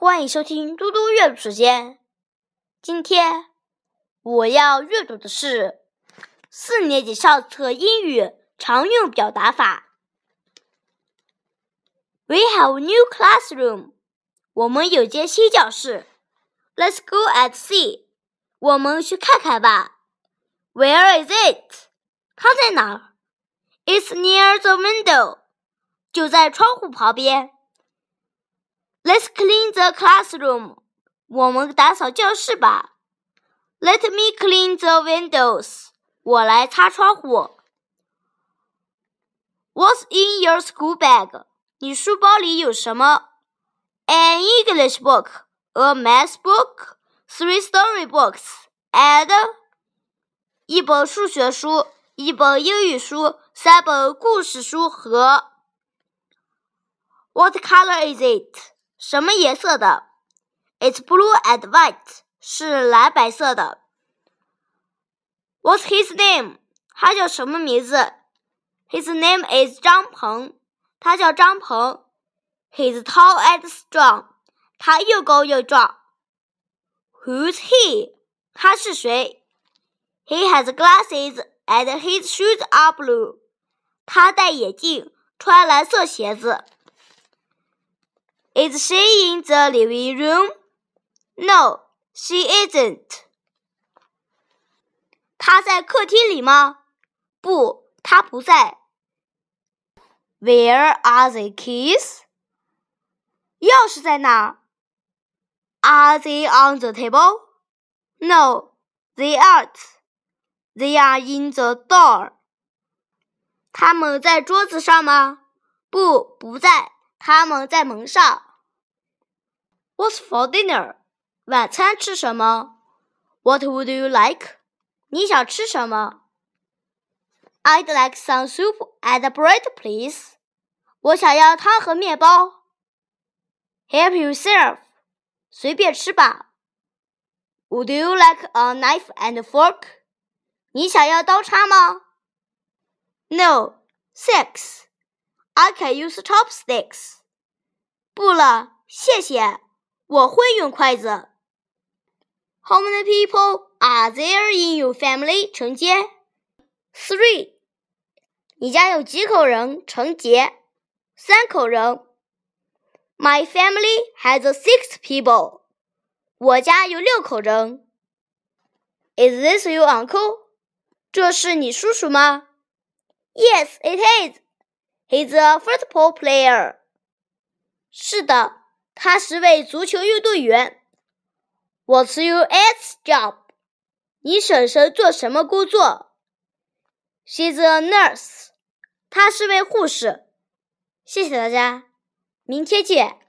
欢迎收听嘟嘟阅读时间。今天我要阅读的是四年级上册英语常用表达法。We have a new classroom。我们有间新教室。Let's go and see。我们去看看吧。Where is it？它在哪儿？It's near the window。就在窗户旁边。Let's clean the classroom. 我们打扫教室吧。Let me clean the windows. 我来擦窗户。What's in your school bag? 你书包里有什么？An English book, a math book, three story books, and 一本数学书、一本英语书、三本故事书和 What color is it? 什么颜色的？It's blue and white，是蓝白色的。What's his name？他叫什么名字？His name is 张鹏，他叫张鹏。He's tall and strong，他又高又壮。Who's he？他是谁？He has glasses and his shoes are blue，他戴眼镜，穿蓝色鞋子。 Is she in the living room? No, she isn't. 她在客厅里吗？不，她不在。Where are the keys? 钥匙在哪？Are they on the table? No, they aren't. They are in the door. 他们在桌子上吗？不，不在，他们在门上。 What's for dinner？晚餐吃什么？What would you like？你想吃什么？I'd like some soup and bread, please。我想要汤和面包。Help yourself。随便吃吧。Would you like a knife and fork？你想要刀叉吗？No, thanks. I can use chopsticks. 不了，谢谢。 我会用筷子。How many people are there in your family？陈杰，Three。你家有几口人？陈杰，三口人。My family has six people。我家有六口人。Is this your uncle？这是你叔叔吗？Yes, it is. He's a football player. 是的。他是位足球运动员。What's your aunt's job？你婶婶做什么工作？She's a nurse。她是位护士。谢谢大家，明天见。